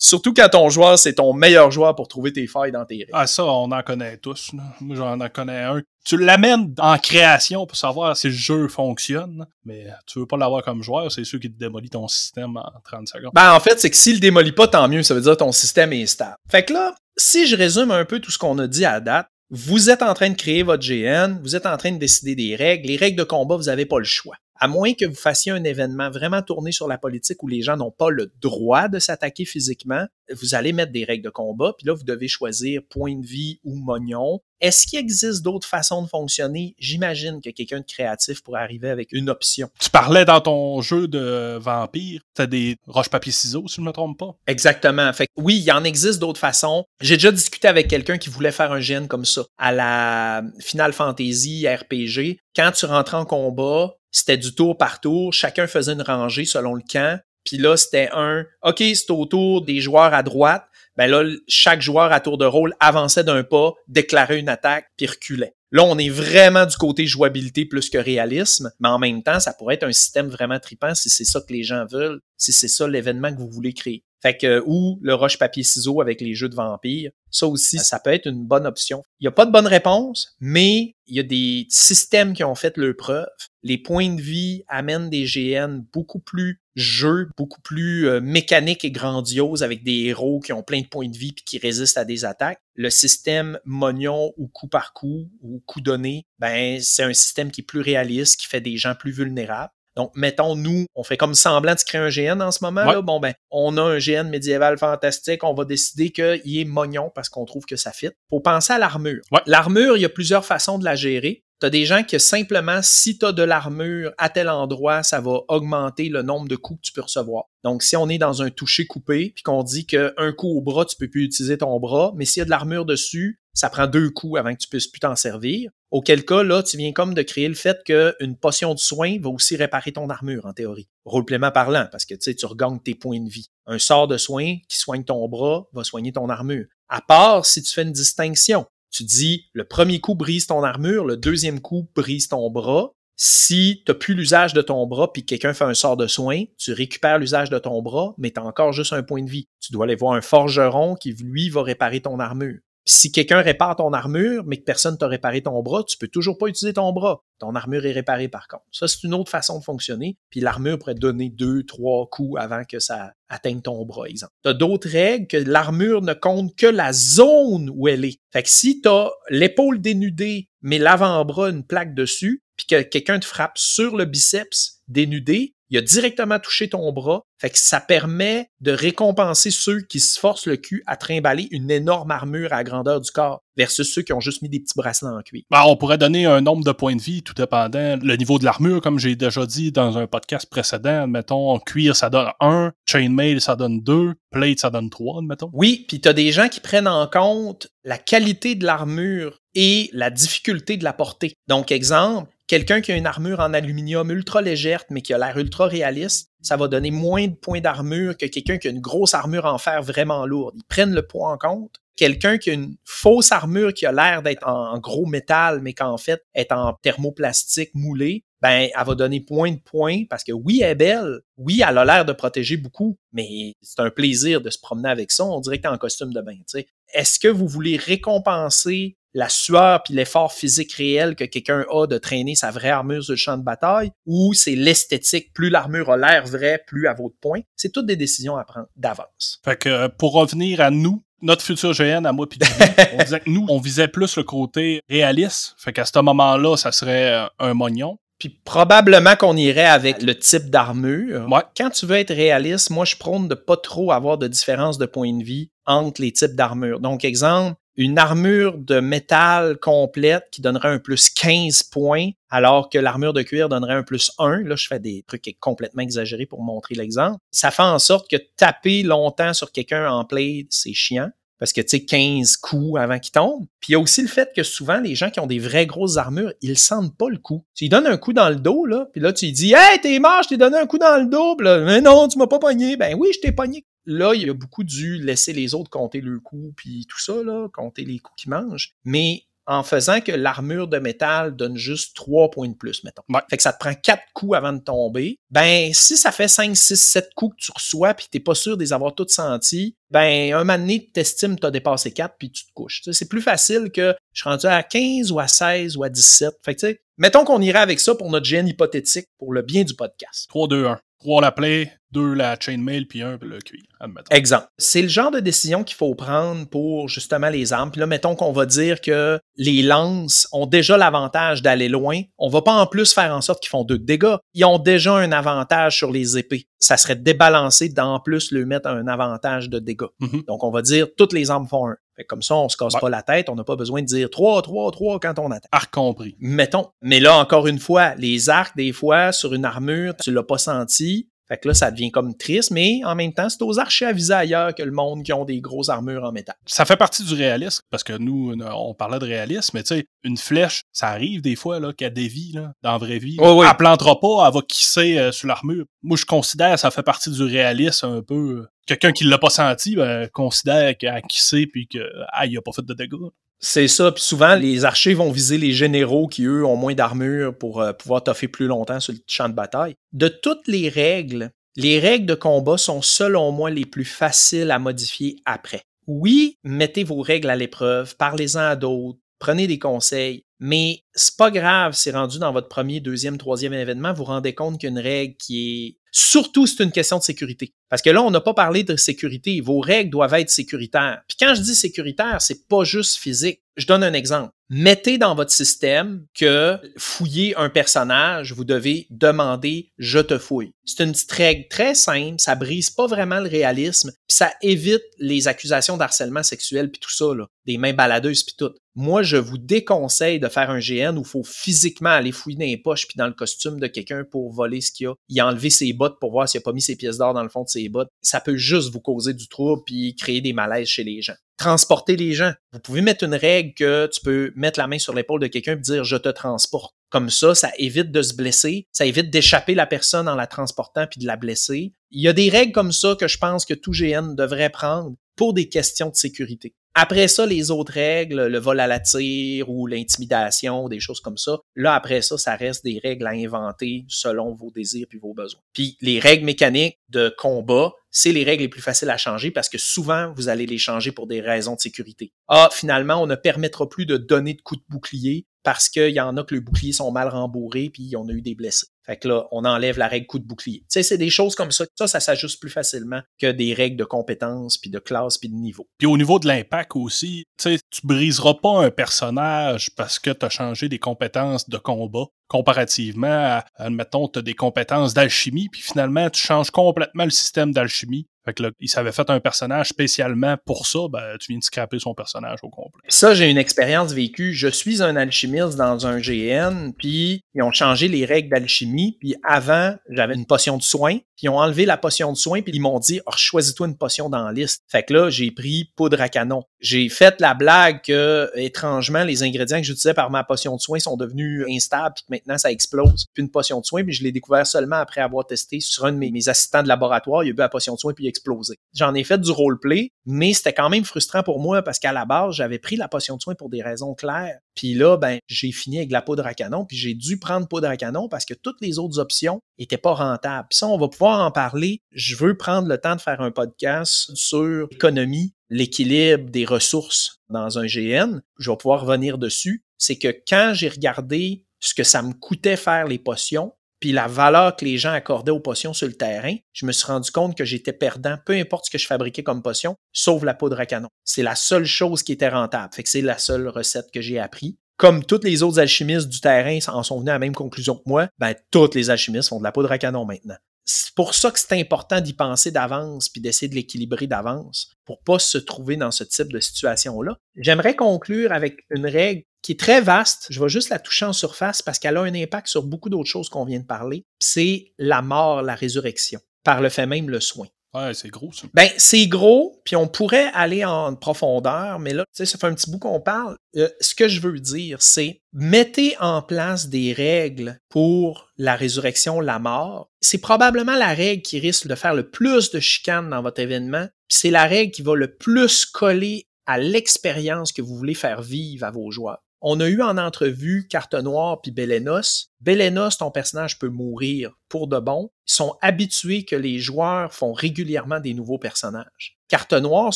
Surtout quand ton joueur, c'est ton meilleur joueur pour trouver tes failles dans tes règles. Ah, ça, on en connaît tous. Moi, j'en connais un. Tu l'amènes en création pour savoir si le jeu fonctionne, mais tu veux pas l'avoir comme joueur, c'est sûr qu'il te démolit ton système en 30 secondes. Ben, en fait, c'est que s'il le démolit pas, tant mieux. Ça veut dire que ton système est stable. Fait que là, si je résume un peu tout ce qu'on a dit à date, vous êtes en train de créer votre GN, vous êtes en train de décider des règles. Les règles de combat, vous n'avez pas le choix à moins que vous fassiez un événement vraiment tourné sur la politique où les gens n'ont pas le droit de s'attaquer physiquement, vous allez mettre des règles de combat, puis là, vous devez choisir point de vie ou mognon. Est-ce qu'il existe d'autres façons de fonctionner? J'imagine que quelqu'un de créatif pourrait arriver avec une option. Tu parlais dans ton jeu de vampire, t'as des roches-papier-ciseaux, si je ne me trompe pas. Exactement. Fait oui, il y en existe d'autres façons. J'ai déjà discuté avec quelqu'un qui voulait faire un gène comme ça. À la Final Fantasy RPG, quand tu rentres en combat, c'était du tour par tour, chacun faisait une rangée selon le camp. Puis là, c'était un OK, c'est au tour des joueurs à droite. Ben là, chaque joueur à tour de rôle avançait d'un pas, déclarait une attaque, puis reculait. Là, on est vraiment du côté jouabilité plus que réalisme, mais en même temps, ça pourrait être un système vraiment tripant si c'est ça que les gens veulent, si c'est ça l'événement que vous voulez créer. Fait que, ou le roche papier ciseaux avec les jeux de vampires. Ça aussi, ça peut être une bonne option. Il n'y a pas de bonne réponse, mais il y a des systèmes qui ont fait leur preuve. Les points de vie amènent des GN beaucoup plus jeux, beaucoup plus euh, mécaniques et grandioses avec des héros qui ont plein de points de vie puis qui résistent à des attaques. Le système mognon ou coup par coup ou coup donné, ben, c'est un système qui est plus réaliste, qui fait des gens plus vulnérables. Donc, mettons, nous, on fait comme semblant de créer un GN en ce moment. Là. Bon, ben, on a un GN médiéval fantastique. On va décider qu'il est mognon parce qu'on trouve que ça fit. Faut penser à l'armure. L'armure, il y a plusieurs façons de la gérer. Tu as des gens qui, simplement, si tu as de l'armure à tel endroit, ça va augmenter le nombre de coups que tu peux recevoir. Donc, si on est dans un toucher coupé, puis qu'on dit qu'un coup au bras, tu peux plus utiliser ton bras, mais s'il y a de l'armure dessus, ça prend deux coups avant que tu puisses plus t'en servir. Auquel cas, là, tu viens comme de créer le fait qu'une potion de soin va aussi réparer ton armure, en théorie. Roleplayment parlant, parce que tu regagnes tes points de vie. Un sort de soin qui soigne ton bras va soigner ton armure. À part si tu fais une distinction. Tu dis, le premier coup brise ton armure, le deuxième coup brise ton bras. Si tu n'as plus l'usage de ton bras puis quelqu'un fait un sort de soin, tu récupères l'usage de ton bras, mais tu encore juste un point de vie. Tu dois aller voir un forgeron qui, lui, va réparer ton armure si quelqu'un répare ton armure, mais que personne t'a réparé ton bras, tu peux toujours pas utiliser ton bras. Ton armure est réparée par contre. Ça, c'est une autre façon de fonctionner. Puis l'armure pourrait donner deux, trois coups avant que ça atteigne ton bras, exemple. T'as d'autres règles que l'armure ne compte que la zone où elle est. Fait que si t'as l'épaule dénudée, mais l'avant-bras une plaque dessus, puis que quelqu'un te frappe sur le biceps dénudé, il a directement touché ton bras. Fait que ça permet de récompenser ceux qui se forcent le cul à trimballer une énorme armure à la grandeur du corps versus ceux qui ont juste mis des petits bracelets en cuir. Ben, on pourrait donner un nombre de points de vie tout dépendant. Le niveau de l'armure, comme j'ai déjà dit dans un podcast précédent, mettons, cuir, ça donne 1, chainmail, ça donne 2, plate, ça donne 3, mettons. Oui, puis t'as des gens qui prennent en compte la qualité de l'armure et la difficulté de la porter. Donc, exemple, quelqu'un qui a une armure en aluminium ultra légère, mais qui a l'air ultra réaliste, ça va donner moins de points d'armure que quelqu'un qui a une grosse armure en fer vraiment lourde. Ils prennent le poids en compte. Quelqu'un qui a une fausse armure qui a l'air d'être en gros métal, mais qu'en fait est en thermoplastique moulé, ben, elle va donner point de point parce que oui, elle est belle. Oui, elle a l'air de protéger beaucoup, mais c'est un plaisir de se promener avec ça. On dirait que t'es en costume de bain, tu sais. Est-ce que vous voulez récompenser la sueur puis l'effort physique réel que quelqu'un a de traîner sa vraie armure sur le champ de bataille ou c'est l'esthétique, plus l'armure a l'air vraie, plus à votre point. C'est toutes des décisions à prendre d'avance. Fait que euh, pour revenir à nous, notre futur GN à moi puis on disait que nous, on visait plus le côté réaliste. Fait qu'à ce moment-là, ça serait euh, un mognon. Puis probablement qu'on irait avec le type d'armure. Ouais. Quand tu veux être réaliste, moi je prône de pas trop avoir de différence de point de vie entre les types d'armure. Donc exemple, une armure de métal complète qui donnerait un plus 15 points, alors que l'armure de cuir donnerait un plus 1. Là, je fais des trucs complètement exagérés pour montrer l'exemple. Ça fait en sorte que taper longtemps sur quelqu'un en play, c'est chiant. Parce que, tu sais, 15 coups avant qu'il tombe. Puis il y a aussi le fait que souvent, les gens qui ont des vraies grosses armures, ils sentent pas le coup. Tu lui donnes un coup dans le dos, là, puis là, tu lui dis « Hey, t'es mort, je t'ai donné un coup dans le dos. » là, Mais non, tu m'as pas pogné. Ben oui, je t'ai pogné. Là, il y a beaucoup dû laisser les autres compter le coup, puis tout ça, là, compter les coups qu'ils mangent. Mais en faisant que l'armure de métal donne juste 3 points de plus, mettons. Ouais. Fait que ça te prend 4 coups avant de tomber. Ben, si ça fait 5, 6, 7 coups que tu reçois puis t'es pas sûr de les avoir tous sentis, ben, un moment donné, t'estimes t'as dépassé 4 puis tu te couches. C'est plus facile que je suis rendu à 15 ou à 16 ou à 17. Fait que tu sais, mettons qu'on irait avec ça pour notre gène hypothétique pour le bien du podcast. 3, 2, 1. 3 la play, 2 la chainmail, puis 1 le cuir. admettons. Exemple. C'est le genre de décision qu'il faut prendre pour justement les armes. Puis là, mettons qu'on va dire que les lances ont déjà l'avantage d'aller loin. On va pas en plus faire en sorte qu'ils font deux de dégâts. Ils ont déjà un avantage sur les épées. Ça serait débalancé d'en plus leur mettre un avantage de dégâts. Mhm. Donc, on va dire toutes les armes font un. Fait que comme ça, on se casse Ouais. pas la tête. On n'a pas besoin de dire 3, 3, 3 quand on attaque. Arc compris. Mettons. Mais là, encore une fois, les arcs, des fois, sur une armure, tu l'as pas senti. Fait que là, ça devient comme triste, mais en même temps, c'est aux archers à viser ailleurs que le monde qui ont des grosses armures en métal. Ça fait partie du réalisme, parce que nous, on parlait de réalisme, mais tu sais, une flèche, ça arrive des fois là, qu'elle dévie là, dans la vraie vie. Oui, oui. Elle plantera pas, elle va kisser euh, sur l'armure. Moi, je considère que ça fait partie du réalisme un peu. Quelqu'un qui l'a pas senti, ben, considère qu'elle a kissé puis que ah, il a pas fait de dégâts. C'est ça. Puis souvent, les archers vont viser les généraux qui, eux, ont moins d'armure pour euh, pouvoir toffer plus longtemps sur le champ de bataille. De toutes les règles, les règles de combat sont, selon moi, les plus faciles à modifier après. Oui, mettez vos règles à l'épreuve, parlez-en à d'autres, prenez des conseils, mais c'est pas grave si rendu dans votre premier, deuxième, troisième événement, vous vous rendez compte qu'une règle qui est... Surtout, c'est une question de sécurité. Parce que là, on n'a pas parlé de sécurité. Vos règles doivent être sécuritaires. Puis quand je dis sécuritaire, c'est pas juste physique. Je donne un exemple. Mettez dans votre système que fouiller un personnage, vous devez demander je te fouille. C'est une petite règle très simple, ça brise pas vraiment le réalisme, puis ça évite les accusations d'harcèlement sexuel puis tout ça là, des mains baladeuses puis tout. Moi, je vous déconseille de faire un GN où il faut physiquement aller fouiller dans les poches puis dans le costume de quelqu'un pour voler ce qu'il a, y enlever ses bottes pour voir s'il a pas mis ses pièces d'or dans le fond de ses bottes. Ça peut juste vous causer du trouble puis créer des malaises chez les gens transporter les gens. Vous pouvez mettre une règle que tu peux mettre la main sur l'épaule de quelqu'un et dire je te transporte. Comme ça, ça évite de se blesser, ça évite d'échapper la personne en la transportant puis de la blesser. Il y a des règles comme ça que je pense que tout GN devrait prendre pour des questions de sécurité. Après ça, les autres règles, le vol à la tire ou l'intimidation, des choses comme ça, là, après ça, ça reste des règles à inventer selon vos désirs puis vos besoins. Puis les règles mécaniques de combat, c'est les règles les plus faciles à changer parce que souvent, vous allez les changer pour des raisons de sécurité. Ah, finalement, on ne permettra plus de donner de coups de bouclier parce qu'il y en a que les boucliers sont mal rembourrés puis on a eu des blessés. Fait que là, on enlève la règle coup de bouclier. Tu sais, c'est des choses comme ça. Ça, ça s'ajuste plus facilement que des règles de compétences, puis de classe, puis de niveau. Puis au niveau de l'impact aussi, tu sais, tu briseras pas un personnage parce que tu as changé des compétences de combat comparativement à, admettons, tu as des compétences d'alchimie, puis finalement, tu changes complètement le système d'alchimie fait que là, il s'avait fait un personnage spécialement pour ça, ben, tu viens de scraper son personnage au complet. Ça, j'ai une expérience vécue. Je suis un alchimiste dans un GN, puis ils ont changé les règles d'alchimie, puis avant, j'avais une potion de soin, ils ont enlevé la potion de soin, puis ils m'ont dit, oh, choisis-toi une potion dans la liste. Fait que là, j'ai pris poudre à canon. J'ai fait la blague que, étrangement, les ingrédients que j'utilisais par ma potion de soin sont devenus instables, puis que maintenant, ça explose. Puis une potion de soin, puis je l'ai découvert seulement après avoir testé sur un de mes, assistants de laboratoire. Il a bu la potion de soin, puis explosé. J'en ai fait du roleplay, mais c'était quand même frustrant pour moi parce qu'à la base, j'avais pris la potion de soin pour des raisons claires. Puis là, ben, j'ai fini avec la poudre à canon, puis j'ai dû prendre poudre à canon parce que toutes les autres options étaient pas rentables. Ça, on va pouvoir en parler. Je veux prendre le temps de faire un podcast sur l'économie, l'équilibre des ressources dans un GN. Je vais pouvoir revenir dessus. C'est que quand j'ai regardé ce que ça me coûtait faire les potions, puis la valeur que les gens accordaient aux potions sur le terrain, je me suis rendu compte que j'étais perdant, peu importe ce que je fabriquais comme potion, sauf la poudre à canon. C'est la seule chose qui était rentable. Fait que c'est la seule recette que j'ai appris. Comme tous les autres alchimistes du terrain en sont venus à la même conclusion que moi, ben, tous les alchimistes font de la poudre à canon maintenant. C'est pour ça que c'est important d'y penser d'avance puis d'essayer de l'équilibrer d'avance pour pas se trouver dans ce type de situation-là. J'aimerais conclure avec une règle qui est très vaste. Je vais juste la toucher en surface parce qu'elle a un impact sur beaucoup d'autres choses qu'on vient de parler. C'est la mort, la résurrection, par le fait même le soin. Ouais, c'est gros, ça. Ben, c'est gros, puis on pourrait aller en profondeur, mais là, tu sais, ça fait un petit bout qu'on parle. Euh, ce que je veux dire, c'est mettez en place des règles pour la résurrection, la mort. C'est probablement la règle qui risque de faire le plus de chicanes dans votre événement, puis c'est la règle qui va le plus coller à l'expérience que vous voulez faire vivre à vos joueurs. On a eu en entrevue Carte Noire puis Belenos. Belenos, ton personnage peut mourir pour de bon. Ils sont habitués que les joueurs font régulièrement des nouveaux personnages. Carte Noire,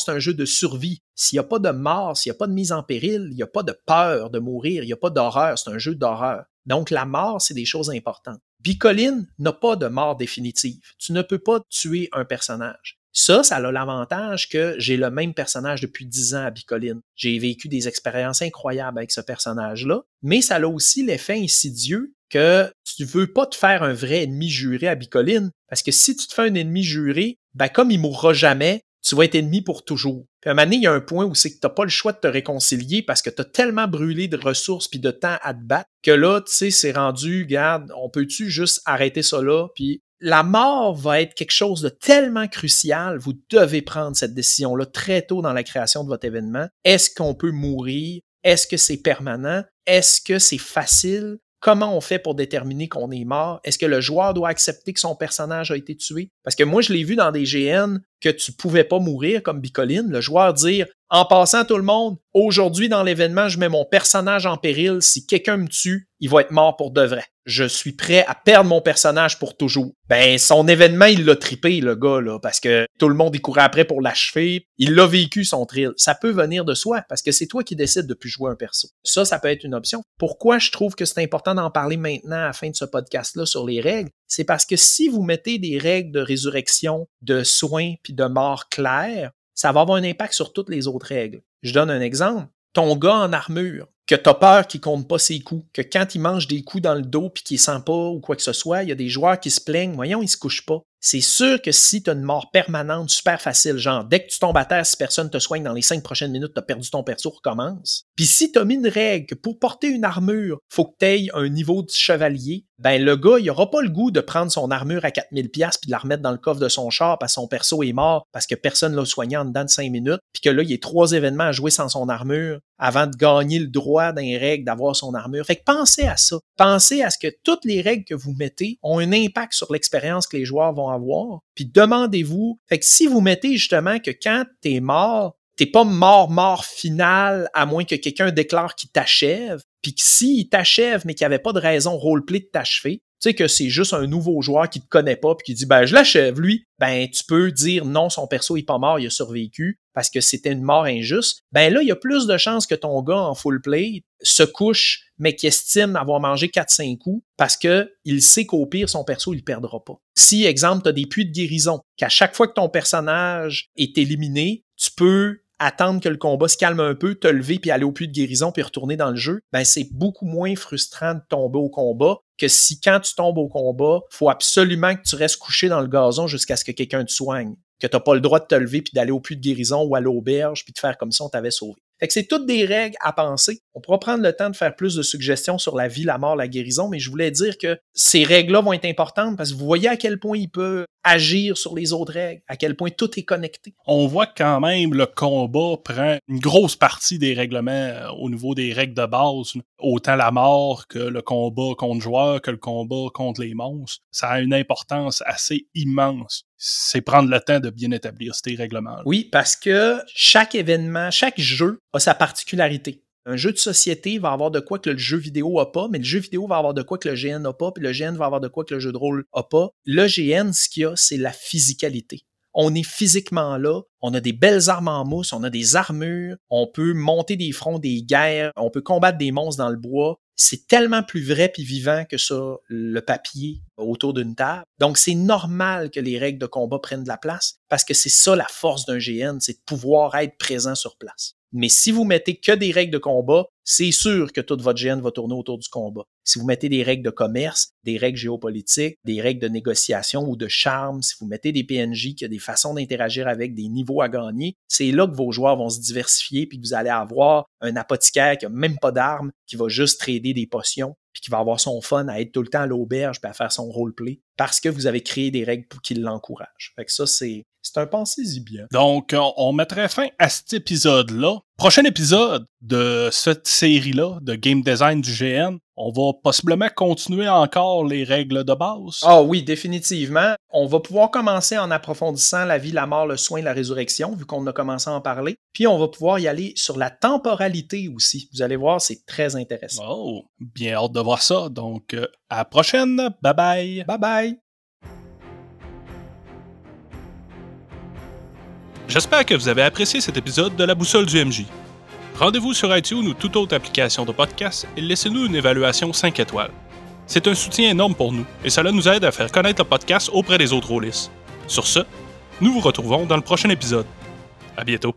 c'est un jeu de survie. S'il n'y a pas de mort, s'il n'y a pas de mise en péril, il n'y a pas de peur de mourir, il n'y a pas d'horreur, c'est un jeu d'horreur. Donc la mort, c'est des choses importantes. Bicoline n'a pas de mort définitive. Tu ne peux pas tuer un personnage. Ça, ça a l'avantage que j'ai le même personnage depuis dix ans à Bicoline. J'ai vécu des expériences incroyables avec ce personnage-là, mais ça a aussi l'effet insidieux que tu veux pas te faire un vrai ennemi juré à Bicoline, parce que si tu te fais un ennemi juré, ben comme il mourra jamais, tu vas être ennemi pour toujours. Puis à un moment donné, il y a un point où c'est que tu pas le choix de te réconcilier parce que tu as tellement brûlé de ressources puis de temps à te battre que là, tu sais, c'est rendu, garde, on peut-tu juste arrêter ça là puis la mort va être quelque chose de tellement crucial, vous devez prendre cette décision-là très tôt dans la création de votre événement. Est-ce qu'on peut mourir? Est-ce que c'est permanent? Est-ce que c'est facile? Comment on fait pour déterminer qu'on est mort? Est-ce que le joueur doit accepter que son personnage a été tué? Parce que moi, je l'ai vu dans des GN que tu pouvais pas mourir comme Bicoline. Le joueur dire, en passant tout le monde, aujourd'hui dans l'événement, je mets mon personnage en péril. Si quelqu'un me tue, il va être mort pour de vrai je suis prêt à perdre mon personnage pour toujours. Ben, son événement, il l'a tripé, le gars, là, parce que tout le monde y courait après pour l'achever. Il l'a vécu, son thrill. Ça peut venir de soi, parce que c'est toi qui décides de plus jouer un perso. Ça, ça peut être une option. Pourquoi je trouve que c'est important d'en parler maintenant à la fin de ce podcast-là sur les règles? C'est parce que si vous mettez des règles de résurrection, de soins, puis de mort claires, ça va avoir un impact sur toutes les autres règles. Je donne un exemple. Ton gars en armure, que tu peur qu'il compte pas ses coups, que quand il mange des coups dans le dos puis qu'il sent pas ou quoi que ce soit, il y a des joueurs qui se plaignent, voyons, il se couche pas. C'est sûr que si tu as une mort permanente, super facile, genre dès que tu tombes à terre, si personne te soigne dans les cinq prochaines minutes, tu as perdu ton perso, recommence. Puis si tu as mis une règle que pour porter une armure, faut que tu aies un niveau de chevalier, ben le gars, il aura pas le goût de prendre son armure à 4000 pièces puis de la remettre dans le coffre de son char parce que son perso est mort parce que personne l'a soigné en dedans de 5 minutes, puis que là, il y a trois événements à jouer sans son armure avant de gagner le droit d'un règle d'avoir son armure. Fait que pensez à ça. Pensez à ce que toutes les règles que vous mettez ont un impact sur l'expérience que les joueurs vont avoir. Puis demandez-vous, fait que si vous mettez justement que quand t'es mort, t'es pas mort mort final à moins que quelqu'un déclare qu'il t'achève, puis que s'il t'achève mais qu'il n'y avait pas de raison roleplay de t'achever, Tu sais que c'est juste un nouveau joueur qui te connaît pas puis qui dit ben je l'achève lui, ben tu peux dire non son perso est pas mort, il a survécu parce que c'était une mort injuste. Ben là il y a plus de chances que ton gars en full play se couche mais qui estime avoir mangé 4-5 coups parce que il sait qu'au pire son perso il perdra pas. Si exemple tu des puits de guérison qu'à chaque fois que ton personnage est éliminé, tu peux attendre que le combat se calme un peu, te lever puis aller au puits de guérison puis retourner dans le jeu, ben c'est beaucoup moins frustrant de tomber au combat que si quand tu tombes au combat, faut absolument que tu restes couché dans le gazon jusqu'à ce que quelqu'un te soigne, que tu n'as pas le droit de te lever puis d'aller au puits de guérison ou à l'auberge puis de faire comme si on t'avait sauvé. Fait que c'est toutes des règles à penser. On pourra prendre le temps de faire plus de suggestions sur la vie, la mort, la guérison, mais je voulais dire que ces règles-là vont être importantes parce que vous voyez à quel point il peut agir sur les autres règles, à quel point tout est connecté. On voit quand même le combat prend une grosse partie des règlements euh, au niveau des règles de base. Autant la mort que le combat contre joueur, que le combat contre les monstres. Ça a une importance assez immense c'est prendre le temps de bien établir ces règlements. -là. Oui, parce que chaque événement, chaque jeu a sa particularité. Un jeu de société va avoir de quoi que le jeu vidéo a pas, mais le jeu vidéo va avoir de quoi que le GN n'a pas, puis le GN va avoir de quoi que le jeu de rôle a pas. Le GN, ce qu'il y a, c'est la physicalité. On est physiquement là, on a des belles armes en mousse, on a des armures, on peut monter des fronts, des guerres, on peut combattre des monstres dans le bois. C'est tellement plus vrai puis vivant que ça, le papier autour d'une table. Donc, c'est normal que les règles de combat prennent de la place parce que c'est ça la force d'un GN, c'est de pouvoir être présent sur place. Mais si vous mettez que des règles de combat, c'est sûr que toute votre GN va tourner autour du combat. Si vous mettez des règles de commerce, des règles géopolitiques, des règles de négociation ou de charme, si vous mettez des PNJ qui ont des façons d'interagir avec des niveaux à gagner, c'est là que vos joueurs vont se diversifier puis que vous allez avoir un apothicaire qui a même pas d'armes, qui va juste trader des potions puis qui va avoir son fun à être tout le temps à l'auberge puis à faire son roleplay parce que vous avez créé des règles pour qui l'encouragent. Fait que ça, c'est, c'est un pensez-y bien. Donc, on mettrait fin à cet épisode-là. Prochain épisode de cette série-là, de game design du GN, on va possiblement continuer encore les règles de base. Ah oui, définitivement. On va pouvoir commencer en approfondissant la vie, la mort, le soin, la résurrection, vu qu'on a commencé à en parler. Puis on va pouvoir y aller sur la temporalité aussi. Vous allez voir, c'est très intéressant. Oh, bien hâte de voir ça. Donc, euh, à la prochaine. Bye bye. Bye bye. J'espère que vous avez apprécié cet épisode de La Boussole du MJ. Rendez-vous sur iTunes ou toute autre application de podcast et laissez-nous une évaluation 5 étoiles. C'est un soutien énorme pour nous et cela nous aide à faire connaître le podcast auprès des autres rôlistes. Sur ce, nous vous retrouvons dans le prochain épisode. À bientôt.